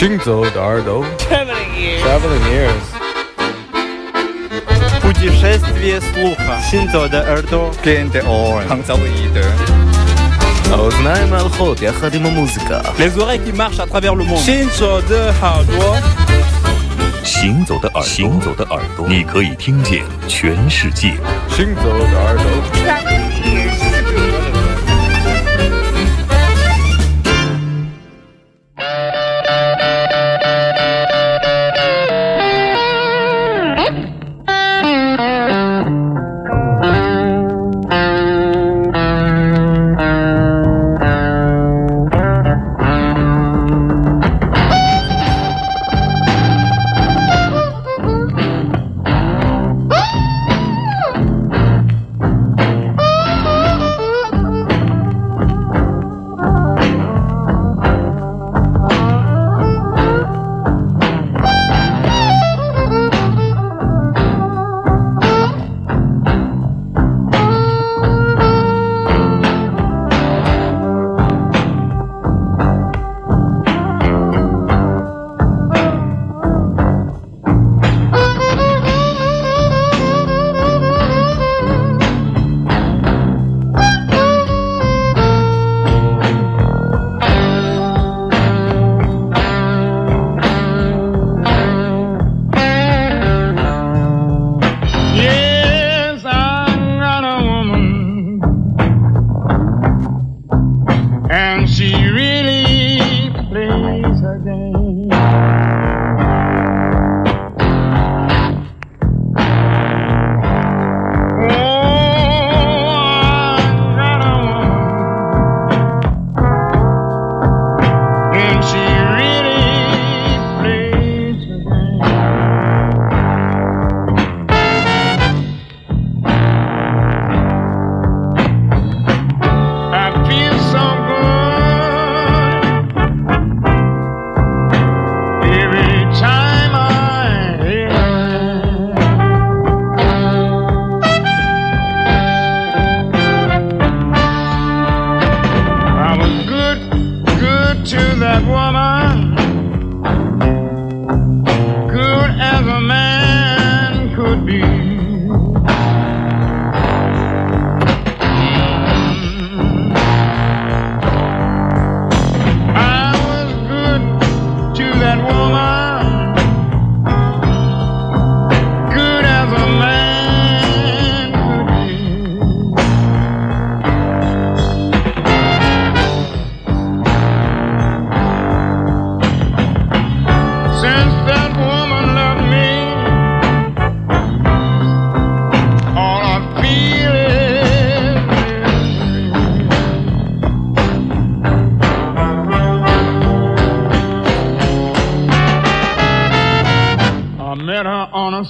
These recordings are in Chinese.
行走的耳朵 Traveling ears. Traveling ears Путешествие слуха. Синзо де Эрдо. Gente on. Hangzauide. האוזניים ההלכות יחד עם המוזיקה Les oreilles qui marchent à travers le monde. Shinzo de Hardwa. 行走的耳朵，行走的耳朵，你可以听见全世界。 行走的耳朵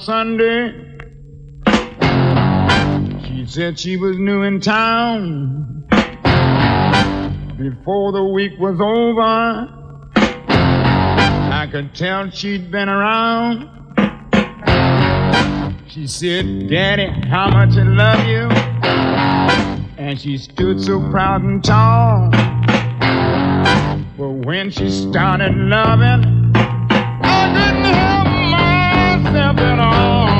Sunday. She said she was new in town. Before the week was over, I could tell she'd been around. She said, Daddy, how much I love you. And she stood so proud and tall. But when she started loving, I couldn't step at all.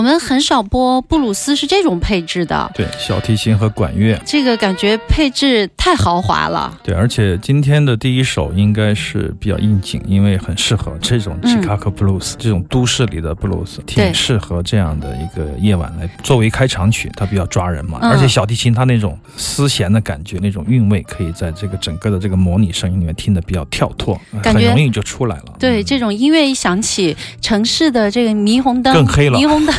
我们很少播布鲁斯是这种配置的，对，小提琴和管乐。这个感觉配置太豪华了。对，而且今天的第一首应该是比较应景，因为很适合这种 Chicago Blues、这种都市里的 Blues，挺适合这样的一个夜晚来作为开场曲，它比较抓人嘛。而且小提琴它那种丝弦的感觉，那种韵味，可以在这个整个的这个模拟声音里面听得比较跳脱，很容易就出来了。对，这种音乐一响起，城市的这个霓虹灯更黑了，霓虹灯。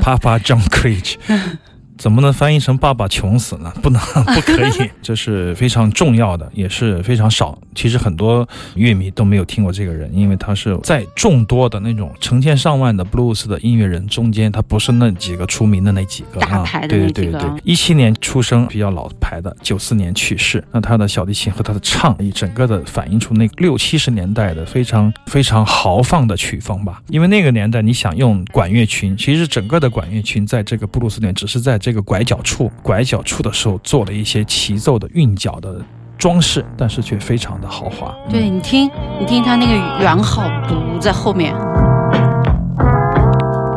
Papa John Creech。怎么能翻译成“爸爸穷死”呢？不能，不可以，这是非常重要的，也是非常少。其实很多乐迷都没有听过这个人，因为他是在众多的那种成千上万的布鲁斯的音乐人中间，他不是那几个出名的那几个啊。对对对对，一七年出生，比较老牌的，九四年去世。那他的小提琴和他的唱，以整个的反映出那六七十年代的非常非常豪放的曲风吧。因为那个年代，你想用管乐群，其实整个的管乐群在这个布鲁斯里面，只是在这。这个拐角处，拐角处的时候做了一些齐奏的韵脚的装饰，但是却非常的豪华。对你听，你听他那个圆号嘟在后面。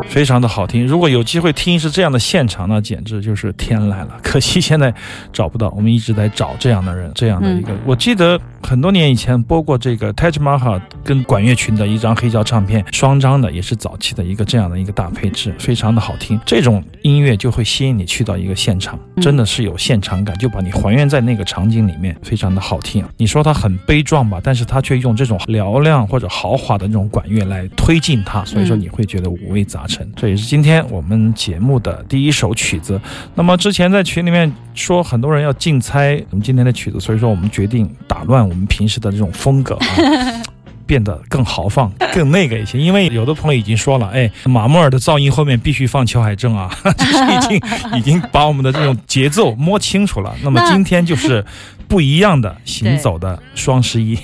非常的好听，如果有机会听是这样的现场，那简直就是天籁了。可惜现在找不到，我们一直在找这样的人，这样的一个。我记得很多年以前播过这个 Taj Mahal 跟管乐群的一张黑胶唱片，双张的，也是早期的一个这样的一个大配置，非常的好听。这种音乐就会吸引你去到一个现场，真的是有现场感，就把你还原在那个场景里面，非常的好听。你说它很悲壮吧，但是它却用这种嘹亮或者豪华的那种管乐来推进它，所以说你会觉得五味杂陈。这也是今天我们节目的第一首曲子。那么之前在群里面说很多人要竞猜我们今天的曲子，所以说我们决定打乱我们平时的这种风格啊，变得更豪放、更那个一些。因为有的朋友已经说了，哎，马莫尔的噪音后面必须放裘海正啊，就是已经已经把我们的这种节奏摸清楚了。那么今天就是。不一样的行走的双十一，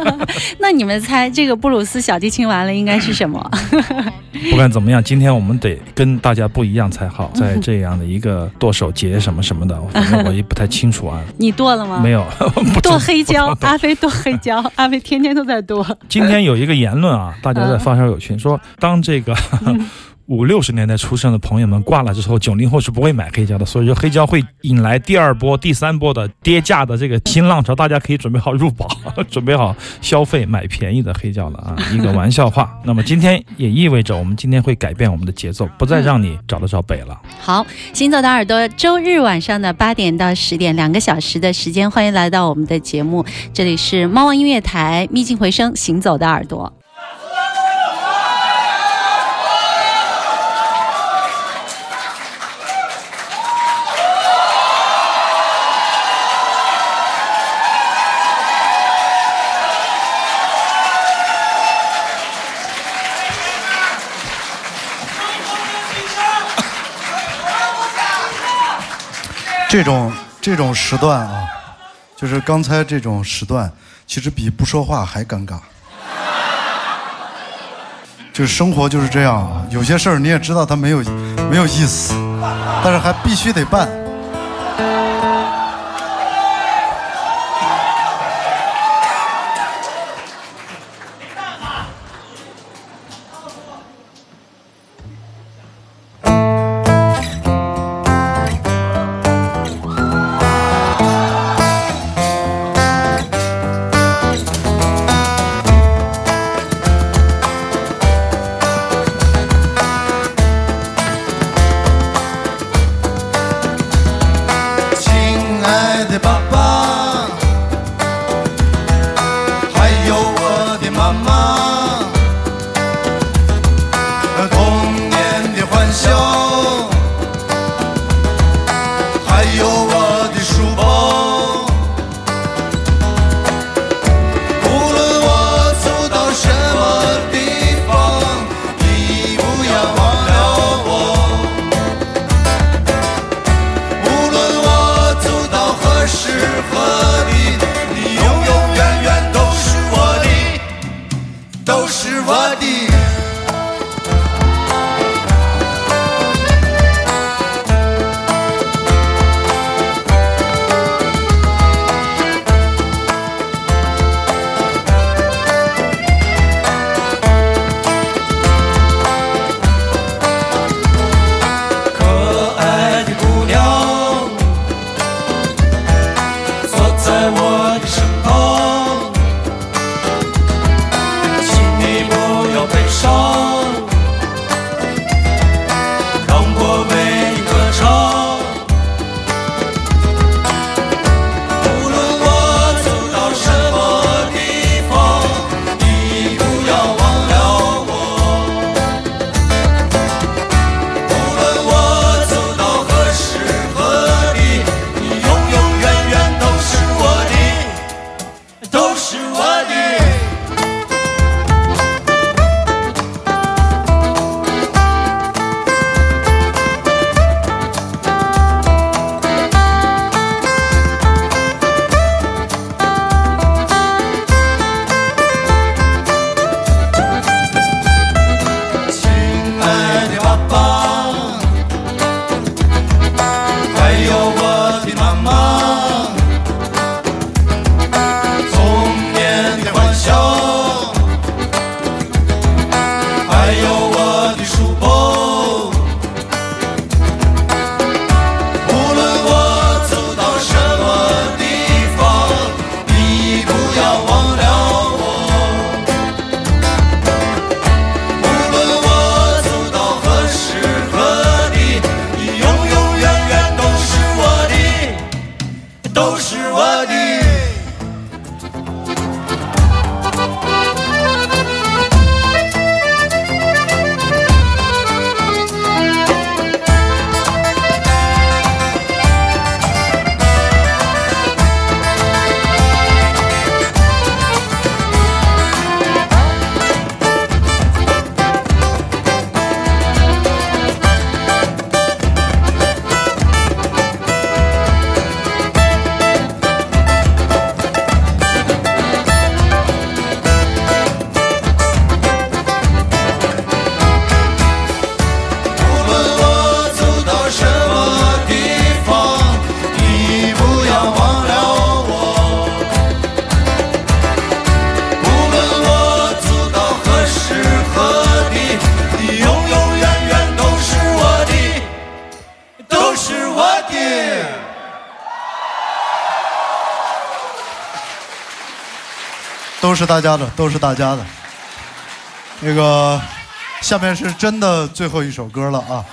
那你们猜这个布鲁斯小提琴完了应该是什么？不管怎么样，今天我们得跟大家不一样才好。在这样的一个剁手节什么什么的，反正我也不太清楚啊。你剁了吗？没有，剁黑胶。阿飞剁黑胶，阿飞天天都在剁。今天有一个言论啊，大家在发烧友群说，当这个。五六十年代出生的朋友们挂了之后，九零后是不会买黑胶的，所以说黑胶会引来第二波、第三波的跌价的这个新浪潮，大家可以准备好入宝，准备好消费买便宜的黑胶了啊！一个玩笑话。那么今天也意味着我们今天会改变我们的节奏，不再让你找得着北了。好，行走的耳朵，周日晚上的八点到十点，两个小时的时间，欢迎来到我们的节目，这里是猫王音乐台，秘境回声，行走的耳朵。这种这种时段啊，就是刚才这种时段，其实比不说话还尴尬。就是生活就是这样啊，有些事儿你也知道它没有没有意思，但是还必须得办。都是我的。是大家的，都是大家的。那个，下面是真的最后一首歌了啊。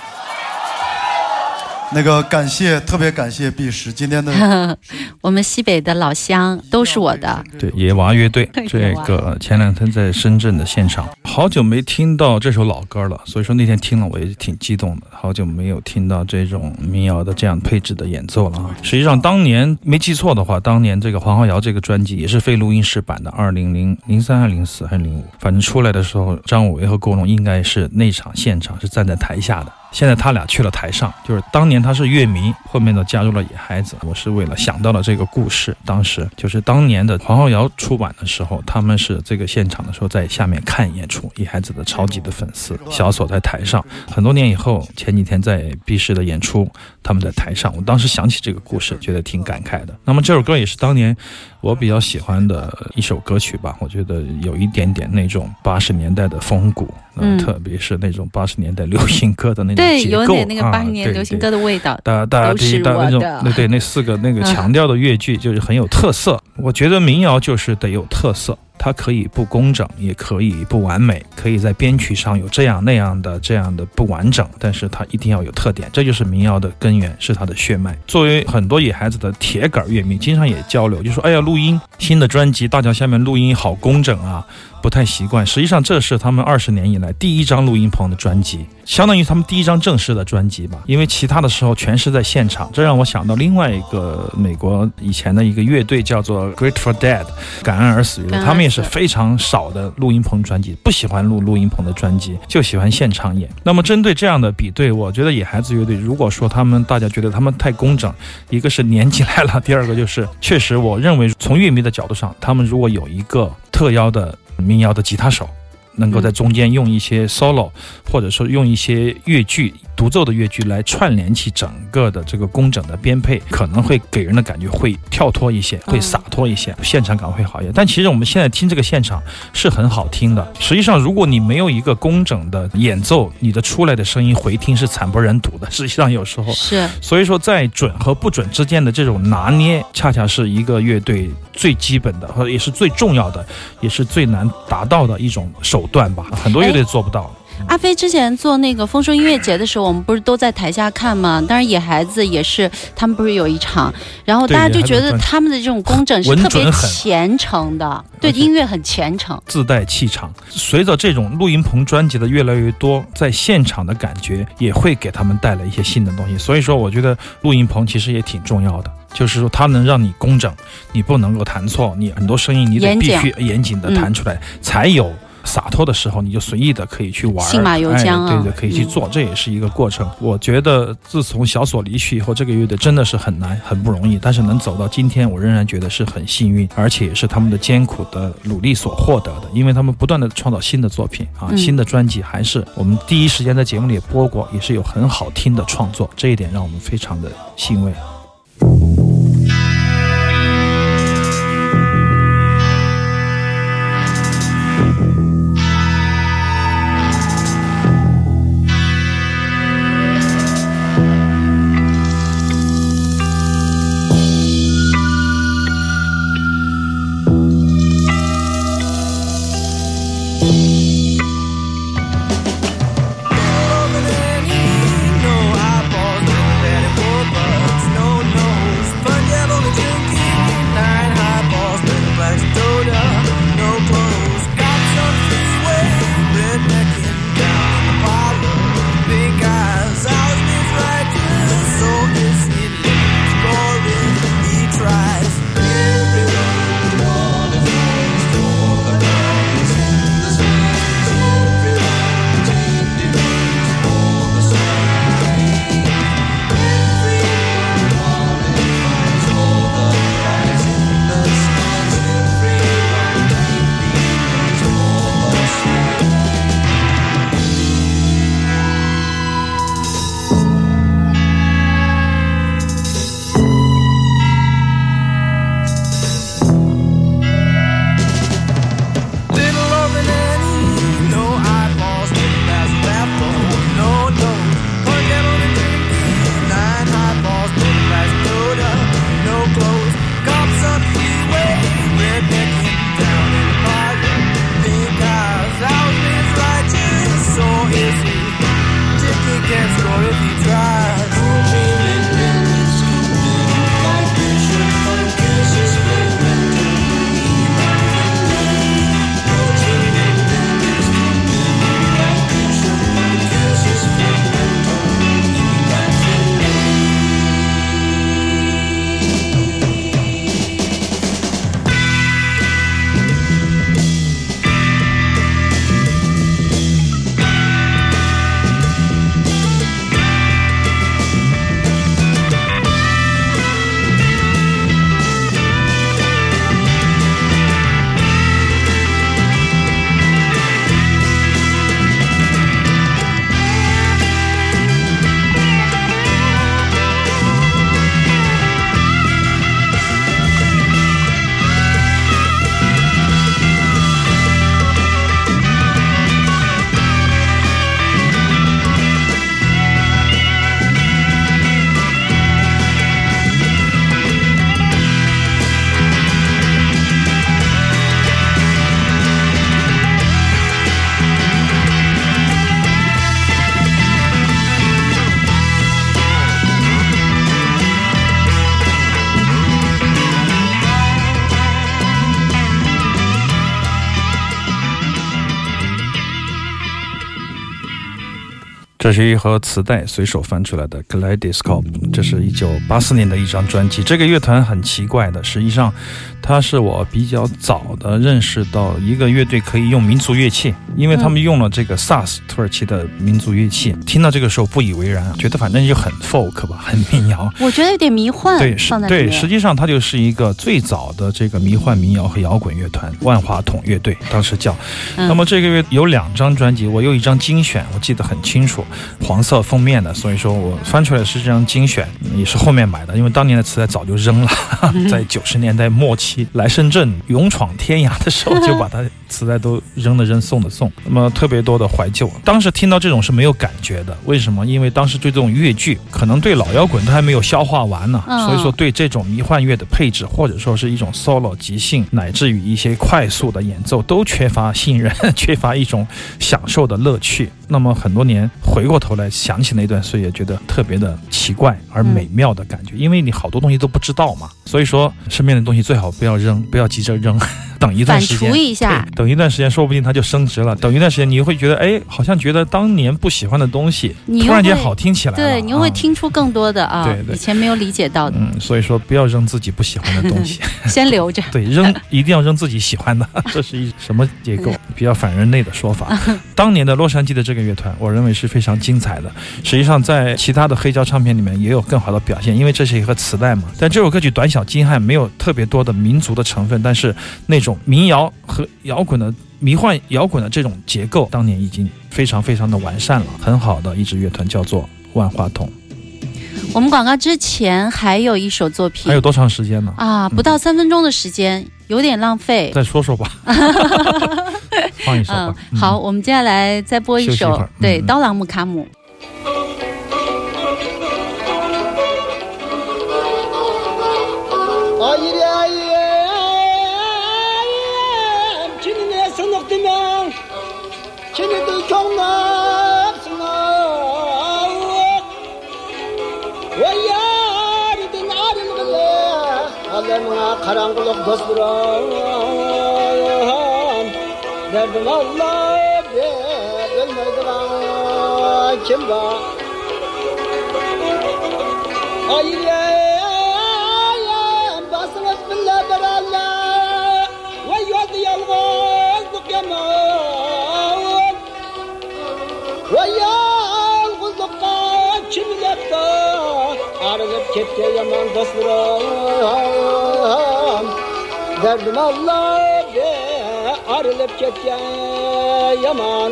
那个感谢，特别感谢毕石今天的 我们西北的老乡都是我的。对，野娃乐队这个前两天在深圳的现场，好久没听到这首老歌了，所以说那天听了我也挺激动的。好久没有听到这种民谣的这样配置的演奏了啊！实际上当年没记错的话，当年这个黄浩瑶这个专辑也是非录音室版的，二零零零三还是零四还是零五，反正出来的时候，张伟和郭龙应该是那场现场是站在台下的。现在他俩去了台上，就是当年他是乐迷，后面呢加入了野孩子。我是为了想到了这个故事，当时就是当年的黄浩瑶出版的时候，他们是这个现场的时候在下面看演出，野孩子的超级的粉丝，小锁在台上。很多年以后，前几天在 B 市的演出，他们在台上，我当时想起这个故事，觉得挺感慨的。那么这首歌也是当年我比较喜欢的一首歌曲吧，我觉得有一点点那种八十年代的风骨，嗯特别是那种八十年代流行歌的那种对，结构有点那个啊八十年对流行对歌的味道。哒哒都是滴哒那种那，对对，那四个那个强调的乐句就是很有特色。我觉得民谣就是得有特色，它可以不工整，也可以不完美，可以在编曲上有这样那样的这样的不完整，但是它一定要有特点，这就是民谣的根源，是它的血脉。作为很多野孩子的铁杆乐迷，经常也交流，就说：“哎呀，录音新的专辑，大脚下面录音好工整啊。”不太习惯，实际上这是他们二十年以来第一张录音棚的专辑，相当于他们第一张正式的专辑吧。因为其他的时候全是在现场，这让我想到另外一个美国以前的一个乐队叫做 Grateful Dead，感恩而死乐队，他们也是非常少的录音棚专辑，不喜欢录录音棚的专辑，就喜欢现场演。那么针对这样的比对，我觉得野孩子乐队，如果说他们大家觉得他们太工整，一个是年纪来了，第二个就是确实我认为从乐迷的角度上，他们如果有一个特邀的民谣的吉他手，能够在中间用一些 solo，、或者说用一些乐句独奏的乐句来串联起整个的这个工整的编配，可能会给人的感觉会跳脱一些，会洒脱一些，现场感会好一些。但其实我们现在听这个现场是很好听的。实际上，如果你没有一个工整的演奏，你的出来的声音回听是惨不忍睹的。实际上有时候是所以说，在准和不准之间的这种拿捏，恰恰是一个乐队最基本的，和也是最重要的，也是最难达到的一种手段吧。很多乐队做不到。阿飞之前做那个丰收音乐节的时候，我们不是都在台下看吗？当然，野孩子也是，他们不是有一场，然后大家就觉得他们的这种工整是特别虔诚的，对音乐很虔诚。自带气场，随着这种录音棚专辑的越来越多，在现场的感觉也会给他们带来一些新的东西。所以说，我觉得录音棚其实也挺重要的。就是说它能让你工整，你不能够弹错，你很多声音你得必须严谨的弹出来，才有。洒脱的时候，你就随意的可以去玩儿，信马由缰啊哎，对对，可以去嗯做，这也是一个过程。我觉得自从小索离去以后，这个乐队真的是很难，很不容易，但是能走到今天，我仍然觉得是很幸运，而且也是他们的艰苦的努力所获得的，因为他们不断的创造新的作品啊，嗯新的专辑，还是我们第一时间在节目里也播过，也是有很好听的创作，这一点让我们非常的欣慰。这是一盒磁带随手翻出来的 Gladi Scope，这是一九八四年的一张专辑。这个乐团很奇怪的，实际上它是我比较早的认识到一个乐队可以用民族乐器，因为他们用了这个萨斯土耳其的民族乐器。听到这个时候不以为然，觉得反正就很 folk 吧，很民谣。我觉得有点迷幻，对，是对，实际上它就是一个最早的这个迷幻民谣和摇滚乐团——万花筒乐队，当时叫。嗯那么这个月有两张专辑，我有一张精选，我记得很清楚，黄色封面的，所以说我翻出来是这张精选，也是后面买的，因为当年的磁带早就扔了，在九十年代末期来深圳勇闯天涯的时候，就把它磁带都扔的扔，送的送。那么特别多的怀旧，当时听到这种是没有感觉的，为什么？因为当时对这种越剧，可能对老摇滚都还没有消化完呢，嗯所以说对这种迷幻乐的配置，或者说是一种 solo 即兴，乃至于一些快速的演奏，都缺乏信任，缺乏一种享受的乐趣。那么很多年回过头来想起那段岁月，觉得特别的奇怪而美妙的感觉，因为你好多东西都不知道嘛，所以说身边的东西最好不要扔，不要急着扔，等一段时间刍一下对，等一段时间，说不定它就升值了。等一段时间，你会觉得，哎，好像觉得当年不喜欢的东西，你突然间好听起来了。对，你又会啊听出更多的啊，对对以前没有理解到的，嗯，所以说不要扔自己不喜欢的东西，先留着。对，扔一定要扔自己喜欢的，这是一什么结构？比较反人类的说法。当年的洛杉矶的这个乐团，我认为是非常精彩的。实际上，在其他的黑胶唱片里面也有更好的表现，因为这是一个磁带嘛。但这首歌曲短小精悍，没有特别多的民族的成分，但是那种民谣和摇滚的。迷幻摇滚的这种结构，当年已经非常非常的完善了，很好的一支乐团叫做万花筒。我们广告之前还有一首作品，还有多长时间呢？啊，不到三分钟的时间，有点浪费。再说说吧，放一首好，我们接下来再播一首对，嗯刀郎木卡姆。Bastıran Derdim Allah be Ölmeydir kim var? Ay Basınız Allah Ve yolda yalnızlık yaman Ve yalnızlıktan kim yaptı? Arılıp gitti yaman dostlarım Derdimallar be arilib ketgan yomon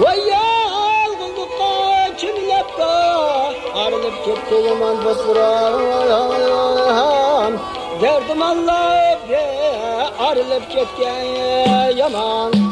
voy yolg'izlikqa kimlabda arilib ketdi yomon bosqiron derdimallar be arilib ketgan yomon